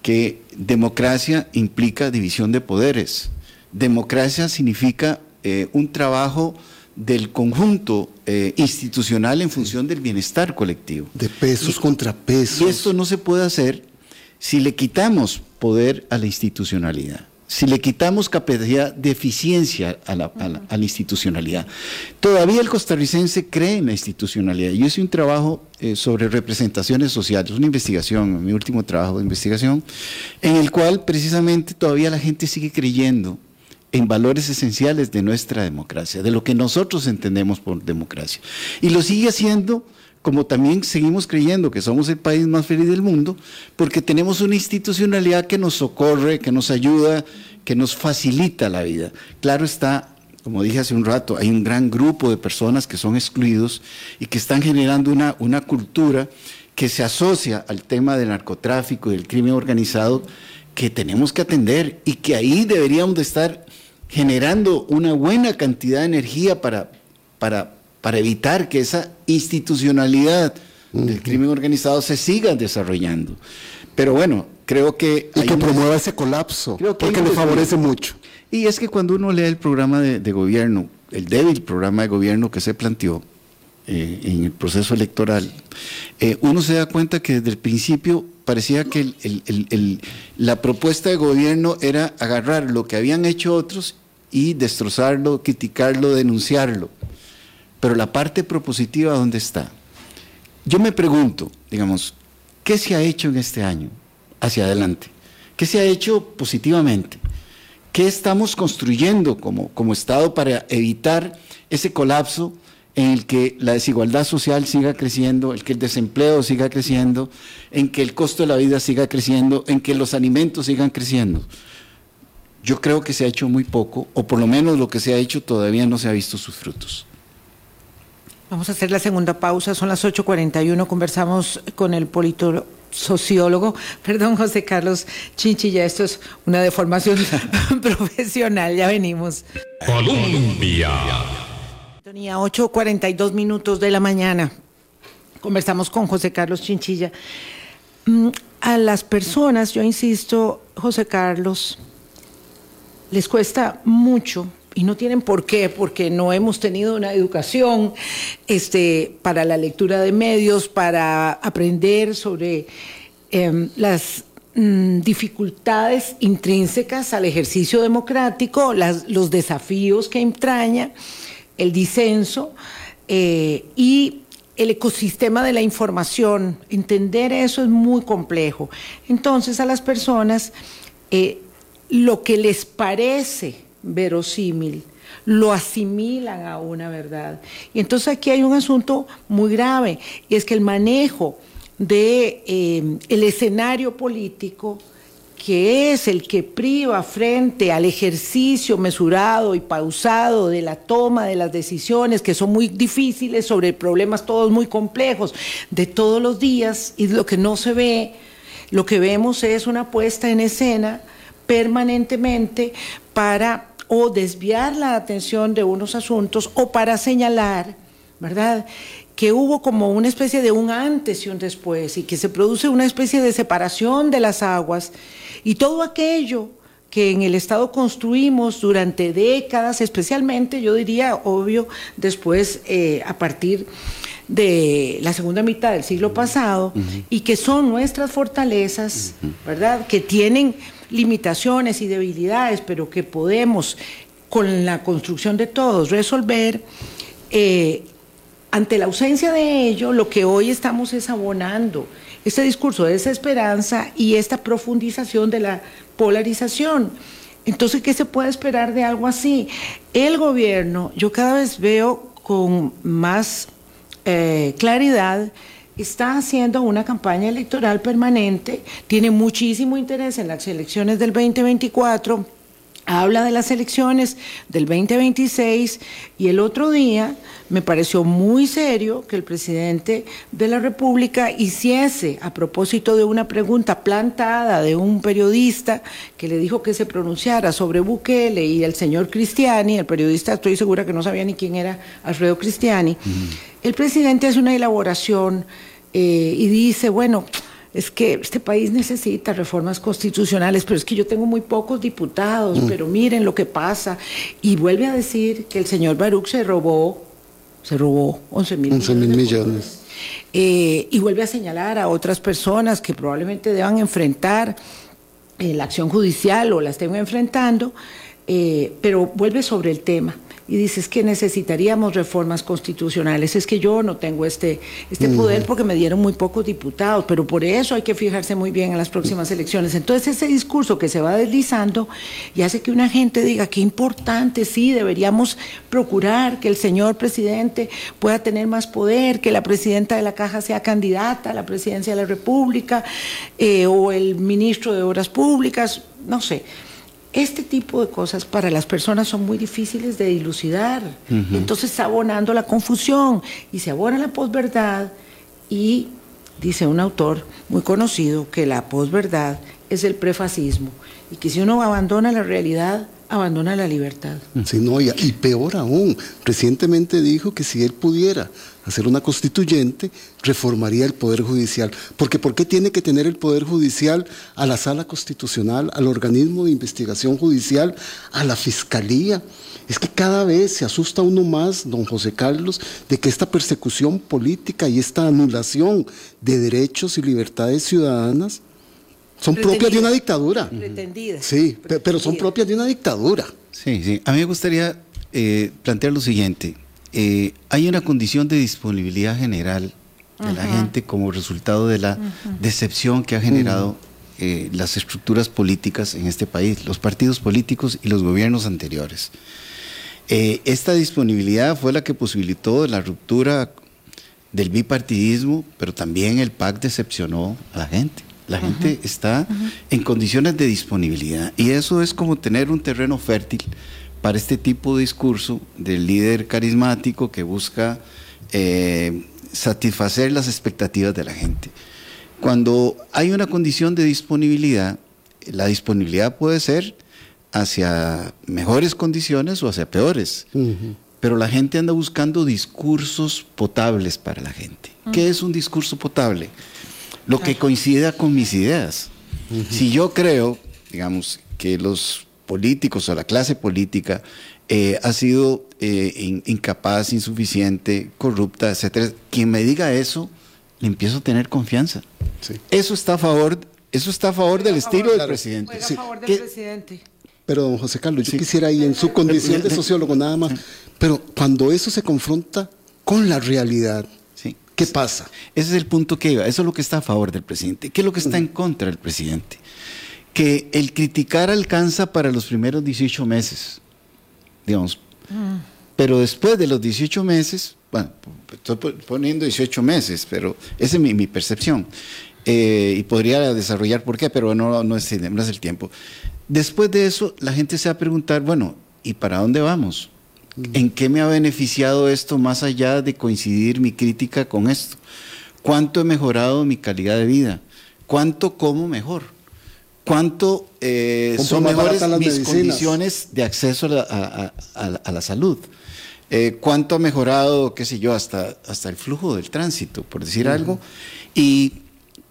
que democracia implica división de poderes. Democracia significa un trabajo del conjunto eh, institucional en función del bienestar colectivo. De pesos contra pesos. Y esto no se puede hacer si le quitamos poder a la institucionalidad, si le quitamos capacidad de eficiencia a la, a la- a la institucionalidad. Todavía el costarricense cree en la institucionalidad. Yo hice un trabajo eh, sobre representaciones sociales, una investigación, mi último trabajo de investigación, en el cual precisamente todavía la gente sigue creyendo en valores esenciales de nuestra democracia, de lo que nosotros entendemos por democracia. Y lo sigue haciendo como también seguimos creyendo que somos el país más feliz del mundo, porque tenemos una institucionalidad que nos socorre, que nos ayuda, que nos facilita la vida. Claro está, como dije hace un rato, hay un gran grupo de personas que son excluidos y que están generando una, una cultura que se asocia al tema del narcotráfico y del crimen organizado que tenemos que atender y que ahí deberíamos de estar generando una buena cantidad de energía para, para, para evitar que esa institucionalidad del crimen organizado se siga desarrollando. Pero bueno, creo que... Y que una- promueva ese colapso, Creo que hay porque le favorece mucho. Y es que cuando uno lee el programa de, de gobierno, el débil programa de gobierno que se planteó eh, en el proceso electoral, eh, uno se da cuenta que desde el principio parecía que la propuesta de gobierno era agarrar lo que habían hecho otros y destrozarlo, criticarlo, denunciarlo. Pero la parte propositiva, ¿dónde está? Yo me pregunto, digamos, ¿qué se ha hecho en este año hacia adelante? ¿Qué se ha hecho positivamente? ¿Qué estamos construyendo como, como Estado para evitar ese colapso en el que la desigualdad social siga creciendo, en que el desempleo siga creciendo, en que el costo de la vida siga creciendo, en que los alimentos sigan creciendo? Yo creo que se ha hecho muy poco, o por lo menos lo que se ha hecho todavía no se ha visto sus frutos. Vamos a hacer la segunda pausa, son las 8.41, conversamos con el politosociólogo, perdón, José Carlos Chinchilla, esto es una deformación profesional, ya venimos. Colombia. Tenía 8.42 minutos de la mañana, conversamos con José Carlos Chinchilla. Mm, A las personas, yo insisto, José Carlos, les cuesta mucho y no tienen por qué, porque no hemos tenido una educación este, para la lectura de medios, para aprender sobre em, las mm, dificultades intrínsecas al ejercicio democrático, los desafíos que entraña, el disenso eh, y el ecosistema de la información. Entender eso es muy complejo. Entonces a las personas eh, lo que les parece verosímil lo asimilan a una verdad. Y entonces aquí hay un asunto muy grave, y es que el manejo de eh, el escenario político que es el que priva frente al ejercicio mesurado y pausado de la toma de las decisiones que son muy difíciles sobre problemas todos muy complejos de todos los días y lo que no se ve, lo que vemos es una puesta en escena permanentemente para o desviar la atención de unos asuntos o para señalar, ¿verdad? Que hubo como una especie de un antes y un después y que se produce una especie de separación de las aguas y todo aquello que en el Estado construimos durante décadas, especialmente, yo diría, obvio, después eh, a partir de la segunda mitad del siglo pasado y que son nuestras fortalezas, ¿verdad? Que tienen limitaciones y debilidades, pero que podemos, con la construcción de todos, resolver. eh, ante la ausencia de ello, lo que hoy estamos es abonando este discurso de desesperanza y esta profundización de la polarización. Entonces, ¿qué se puede esperar de algo así? El gobierno, yo cada vez veo con más eh, claridad, está haciendo una campaña electoral permanente, tiene muchísimo interés en las elecciones del 2024 habla de las elecciones del 2026 y el otro día me pareció muy serio que el presidente de la República hiciese, a propósito de una pregunta plantada de un periodista que le dijo que se pronunciara sobre Bukele y el señor Cristiani, el periodista estoy segura que no sabía ni quién era Alfredo Cristiani, el presidente hace una elaboración eh, y dice, bueno, es que este país necesita reformas constitucionales, pero es que yo tengo muy pocos diputados, pero miren lo que pasa. Y vuelve a decir que el señor Baruch se robó, se robó 11 mil 11 mil de millones. Eh, y vuelve a señalar a otras personas que probablemente deban enfrentar eh, la acción judicial o la estén enfrentando, eh, pero vuelve sobre el tema y dice es que necesitaríamos reformas constitucionales, es que yo no tengo este, este poder porque me dieron muy pocos diputados, pero por eso hay que fijarse muy bien en las próximas elecciones. Entonces ese discurso que se va deslizando y hace que una gente diga qué importante, sí, deberíamos procurar que el señor presidente pueda tener más poder, que la presidenta de la caja sea candidata a la presidencia de la República eh, o el ministro de Obras Públicas, no sé. Este tipo de cosas para las personas son muy difíciles de dilucidar. Entonces está abonando la confusión y se abona la posverdad y dice un autor muy conocido que la posverdad es el prefascismo y que si uno abandona la realidad, abandona la libertad. Sí, no, y, y peor aún, recientemente dijo que si él pudiera hacer una constituyente, reformaría el Poder Judicial. Porque ¿por qué tiene que tener el Poder Judicial a la Sala Constitucional, al organismo de investigación judicial, a la Fiscalía? Es que cada vez se asusta uno más, don José Carlos, de que esta persecución política y esta anulación de derechos y libertades ciudadanas son propias de una dictadura. Pretendida. Sí, pe- pero son propias de una dictadura. Sí, sí. A mí me gustaría eh, plantear lo siguiente. Eh, hay una condición de disponibilidad general de la gente como resultado de la decepción que ha generado eh, las estructuras políticas en este país, los partidos políticos y los gobiernos anteriores. Eh, esta disponibilidad fue la que posibilitó la ruptura del bipartidismo, pero también el PAC decepcionó a la gente. La gente está en condiciones de disponibilidad. Y eso es como tener un terreno fértil para este tipo de discurso del líder carismático que busca eh, satisfacer las expectativas de la gente. Cuando hay una condición de disponibilidad, la disponibilidad puede ser hacia mejores condiciones o hacia peores. Pero la gente anda buscando discursos potables para la gente. ¿Qué es un discurso potable? Lo que coincida con mis ideas. Si yo creo, digamos, que los políticos o la clase política eh, ha sido eh, in- incapaz, insuficiente, corrupta, etcétera, quien me diga eso, le empiezo a tener confianza. Sí. Eso está a favor, eso está a favor del estilo del claro. presidente. Sí. a favor del ¿Qué- presidente. Pero, don José Carlos, yo Sí. quisiera ahí en su condición de sociólogo nada más, pero cuando eso se confronta con la realidad, Sí. ¿qué pasa? Ese es el punto que iba. Eso es lo que está a favor del presidente. ¿Qué es lo que está en contra del presidente? Que el criticar alcanza para los primeros 18 meses, digamos. Pero después de los 18 meses, bueno, estoy po- poniendo 18 meses, pero esa es mi, mi percepción. Eh, y podría desarrollar por qué, pero no, no, es, no es el tiempo. Después de eso, la gente se va a preguntar, bueno, ¿y para dónde vamos? ¿En qué me ha beneficiado esto más allá de coincidir mi crítica con esto? ¿Cuánto he mejorado mi calidad de vida? ¿Cuánto como mejor? ¿Cuánto eh, Compro son mejores mis medicinas. condiciones de acceso a la, a- a- a la- a la salud? Eh, ¿Cuánto ha mejorado, qué sé yo, hasta, hasta el flujo del tránsito, por decir algo? ¿Y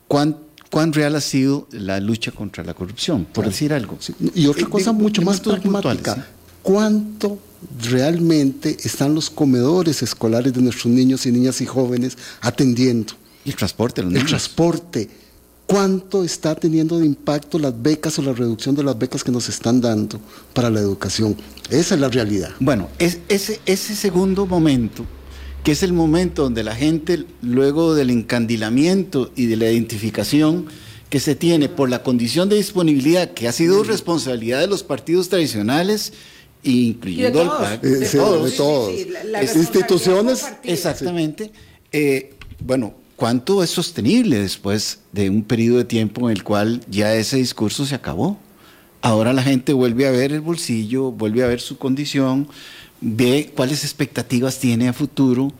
cuán, cuán real ha sido la lucha contra la corrupción, por decir algo? Sí, Y otra Eh, cosa mucho más pragmática. ¿sí? cuánto realmente están los comedores escolares de nuestros niños y niñas y jóvenes atendiendo. Y el transporte, los El transporte, cuánto está teniendo de impacto las becas o la reducción de las becas que nos están dando para la educación. Esa es la realidad. Bueno, es, ese, ese segundo momento, que es el momento donde la gente, luego del encandilamiento y de la identificación que se tiene por la condición de disponibilidad, que ha sido responsabilidad de los partidos tradicionales, incluyendo al todos. PAC, Eh, de todos. de todos. Sí, sí, la- la Es- responsabilidad instituciones-. Exactamente. Eh, bueno, ¿cuánto es sostenible después de un periodo de tiempo en el cual ya ese discurso se acabó? Ahora la gente vuelve a ver el bolsillo, vuelve a ver su condición, ve cuáles expectativas tiene a futuro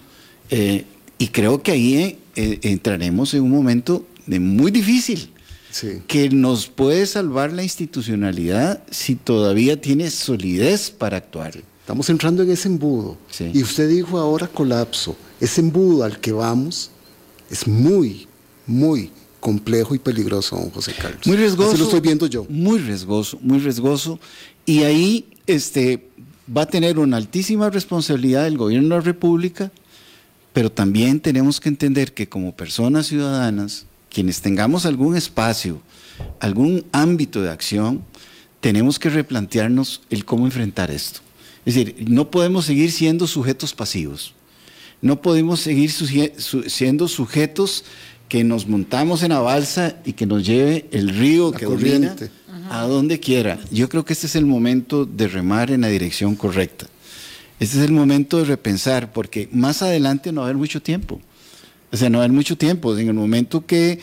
eh, y creo que ahí eh, eh, entraremos en un momento de muy difícil Sí. que nos puede salvar la institucionalidad si todavía tiene solidez para actuar. Estamos entrando en ese embudo. Sí. Y usted dijo ahora colapso. Ese embudo al que vamos es muy, muy complejo y peligroso, don José Carlos. Muy riesgoso. Así lo estoy viendo yo. Muy riesgoso, muy riesgoso. Y ahí este, va a tener una altísima responsabilidad el gobierno de la República, pero también tenemos que entender que como personas ciudadanas, quienes tengamos algún espacio, algún ámbito de acción, tenemos que replantearnos el cómo enfrentar esto. Es decir, no podemos seguir siendo sujetos pasivos. No podemos seguir suje- su- siendo sujetos que nos montamos en la balsa y que nos lleve el río La que domina a donde quiera. Yo creo que este es el momento de remar en la dirección correcta. Este es el momento de repensar, porque más adelante no va a haber mucho tiempo. O sea, no va a haber mucho tiempo. En el momento que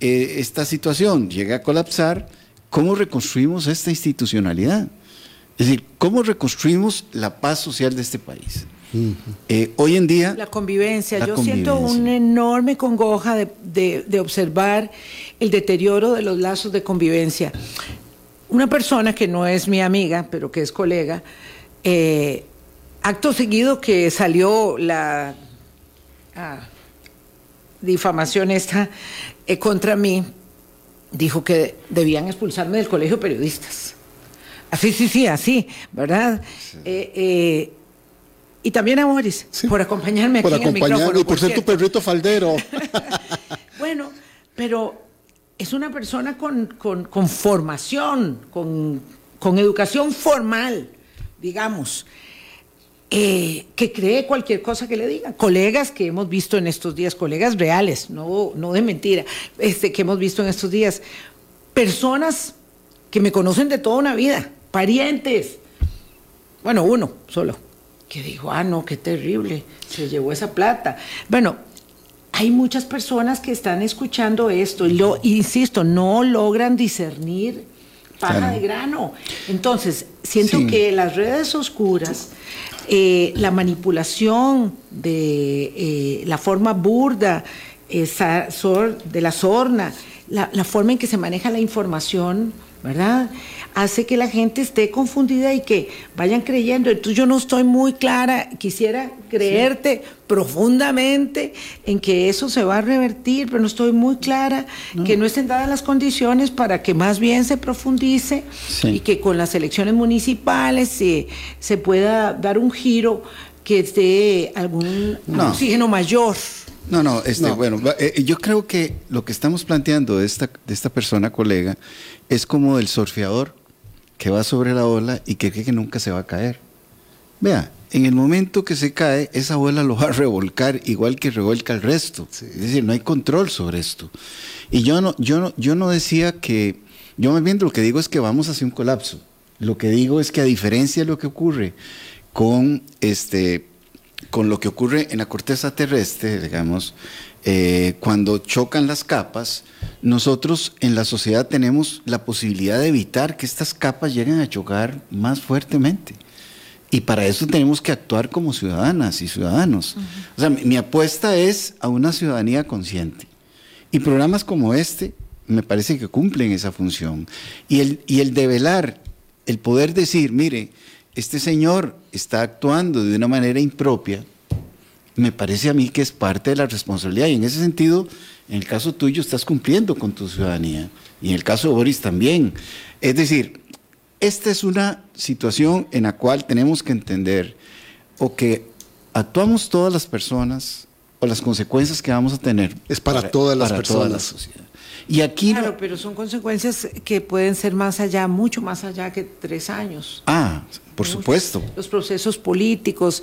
eh, esta situación llegue a colapsar, ¿cómo reconstruimos esta institucionalidad? Es decir, ¿cómo reconstruimos la paz social de este país? Eh, hoy en día... La convivencia. La Yo siento una enorme congoja de, de- de observar el deterioro de los lazos de convivencia. Una persona que no es mi amiga, pero que es colega, eh, acto seguido que salió la ah, difamación esta eh, contra mí, dijo que debían expulsarme del colegio de periodistas. Así, sí, sí, así, ¿verdad? Eh, y también a Boris, Sí. por acompañarme aquí en el micrófono. y por ser tu perrito faldero. Bueno, pero es una persona con, con- con formación, con, con educación formal, digamos, eh, que cree cualquier cosa que le digan. Colegas que hemos visto en estos días, colegas reales, no, no de mentira, este, que hemos visto en estos días, personas que me conocen de toda una vida, parientes, bueno, uno solo, que dijo, ah, no, qué terrible, se llevó esa plata. Bueno, hay muchas personas que están escuchando esto y lo, insisto, no logran discernir paja Claro. de grano. Entonces, siento Sí. que las redes oscuras, eh, la manipulación de eh, la forma burda eh, de la sorna, la, la forma en que se maneja la información, ¿verdad? Hace que la gente esté confundida y que vayan creyendo. Entonces yo no estoy muy clara, quisiera creerte profundamente en que eso se va a revertir, pero no estoy muy clara que no estén dadas las condiciones para que más bien se profundice Sí. y que con las elecciones municipales se, se pueda dar un giro que esté algún No. oxígeno mayor. No, no, este, No. bueno, eh, yo creo que lo que estamos planteando de esta, de esta persona colega es como el surfeador que va sobre la ola y que cree que nunca se va a caer. Vea, en el momento que se cae, esa ola lo va a revolcar igual que revuelca el resto. Es decir, no hay control sobre esto. Y yo no, yo no, yo no decía que, yo más bien lo que digo es que vamos hacia un colapso. Lo que digo es que a diferencia de lo que ocurre con este con lo que ocurre en la corteza terrestre, digamos, eh, cuando chocan las capas, nosotros en la sociedad tenemos la posibilidad de evitar que estas capas lleguen a chocar más fuertemente. Y para eso tenemos que actuar como ciudadanas y ciudadanos. O sea, mi, mi apuesta es a una ciudadanía consciente. Y programas como este me parece que cumplen esa función. Y el, y el develar, el poder decir, mire, este señor está actuando de una manera impropia, me parece a mí que es parte de la responsabilidad. Y en ese sentido, en el caso tuyo, estás cumpliendo con tu ciudadanía. Y en el caso de Boris también. Es decir, esta es una situación en la cual tenemos que entender o que actuamos todas las personas o las consecuencias que vamos a tener. Es para todas las para toda la personas. sociedad. Y aquí... no- Claro, pero son consecuencias que pueden ser más allá, mucho más allá que tres años. ah, por Muchos- supuesto. Los procesos políticos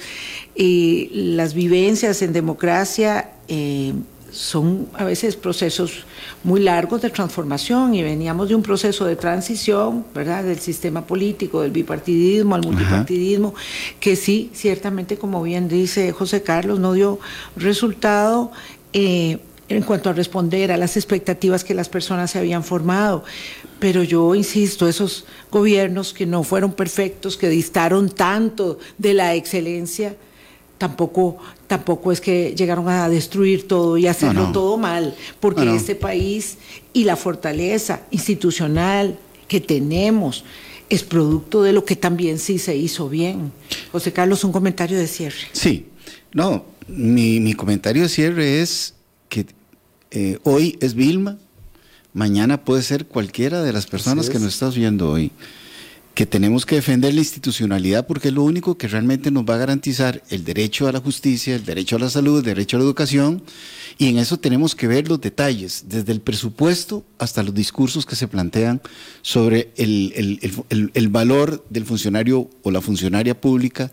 y las vivencias en democracia eh, son a veces procesos muy largos de transformación y veníamos de un proceso de transición, ¿verdad? Del sistema político, del bipartidismo al multipartidismo, que sí, ciertamente, como bien dice José Carlos, no dio resultado. eh, en cuanto a responder a las expectativas que las personas se habían formado. Pero yo insisto, esos gobiernos que no fueron perfectos, que distaron tanto de la excelencia, tampoco, tampoco es que llegaron a destruir todo y hacerlo no. todo mal, porque no. este país y la fortaleza institucional que tenemos es producto de lo que también sí se hizo bien. José Carlos, un comentario de cierre. Sí, no, mi, mi comentario de cierre es que eh, hoy es Vilma, mañana puede ser cualquiera de las personas que nos estás viendo hoy. Que tenemos que defender la institucionalidad porque es lo único que realmente nos va a garantizar el derecho a la justicia, el derecho a la salud, el derecho a la educación. Y en eso tenemos que ver los detalles, desde el presupuesto hasta los discursos que se plantean sobre el, el- el- valor del funcionario o la funcionaria pública,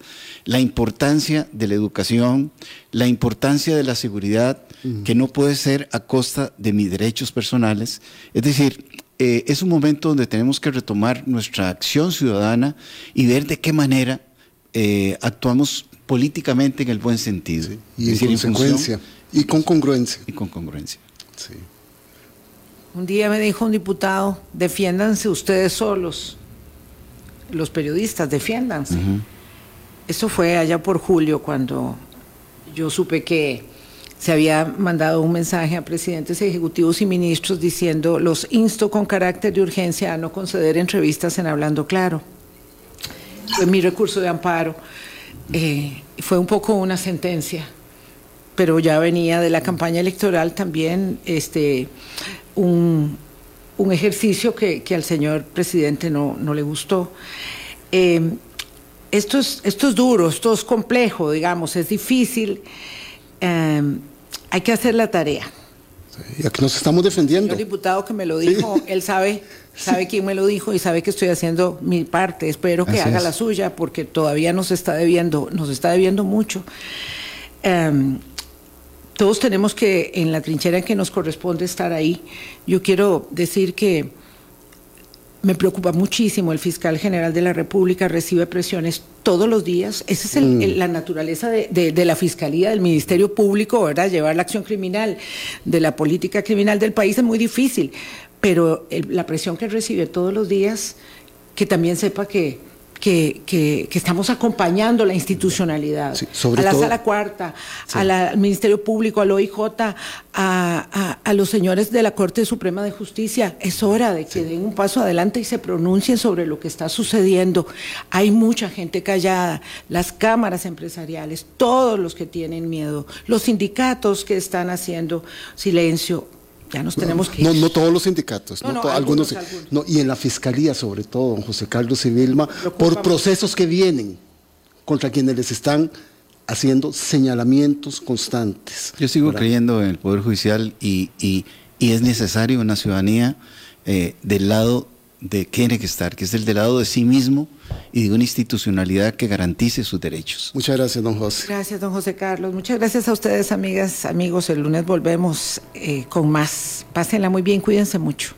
la importancia de la educación, la importancia de la seguridad, que no puede ser a costa de mis derechos personales. Es decir, eh, es un momento donde tenemos que retomar nuestra acción ciudadana y ver de qué manera eh, actuamos políticamente en el buen sentido. Y en decir, función consecuencia. Y con congruencia. y con congruencia. Sí. Un día me dijo un diputado, defiéndanse ustedes solos, los periodistas, defiéndanse. Eso fue allá por julio cuando yo supe que se había mandado un mensaje a presidentes ejecutivos y ministros diciendo, los insto con carácter de urgencia a no conceder entrevistas en Hablando Claro. Fue mi recurso de amparo. Eh, fue un poco una sentencia pero ya venía de la campaña electoral también este, un, un ejercicio que, que al señor presidente no, no le gustó. Eh, esto, es, esto es duro, esto es complejo, digamos, es difícil. Eh, hay que hacer la tarea. Y aquí nos estamos defendiendo. El diputado que me lo dijo, él sabe, sabe quién me lo dijo y sabe que estoy haciendo mi parte. Espero que Así haga es. la suya porque todavía nos está debiendo, nos está debiendo mucho. Em, todos tenemos que, en la trinchera en que nos corresponde estar ahí, yo quiero decir que me preocupa muchísimo. El fiscal general de la República recibe presiones todos los días. Esa es el- el- la naturaleza de, de- de la fiscalía, del Ministerio Público, ¿verdad? Llevar la acción criminal, de la política criminal del país es muy difícil. Pero el- la presión que recibe todos los días, que también sepa que, que, que- que estamos acompañando la institucionalidad. Sí, sobre a la todo- sala cuarta, a la- al Ministerio Público, al OIJ, a, a- a los señores de la Corte Suprema de Justicia. Es hora de que den un paso adelante y se pronuncien sobre lo que está sucediendo. Hay mucha gente callada, las cámaras empresariales, todos los que tienen miedo, los sindicatos que están haciendo silencio. Ya nos tenemos que No, ir. no todos los sindicatos, No, no no, to- algunos, no, y en la fiscalía sobre todo, don José Carlos y Vilma, por procesos que vienen contra quienes les están haciendo señalamientos constantes. Yo sigo ¿verdad? creyendo en el Poder Judicial y, y- y es necesario una ciudadanía eh, del lado de que tiene que estar, que es el del lado de sí mismo y de una institucionalidad que garantice sus derechos. Muchas gracias, don José. Gracias, don José Carlos. Muchas gracias a ustedes, amigas, amigos. El lunes volvemos eh, con más. Pásenla muy bien, cuídense mucho.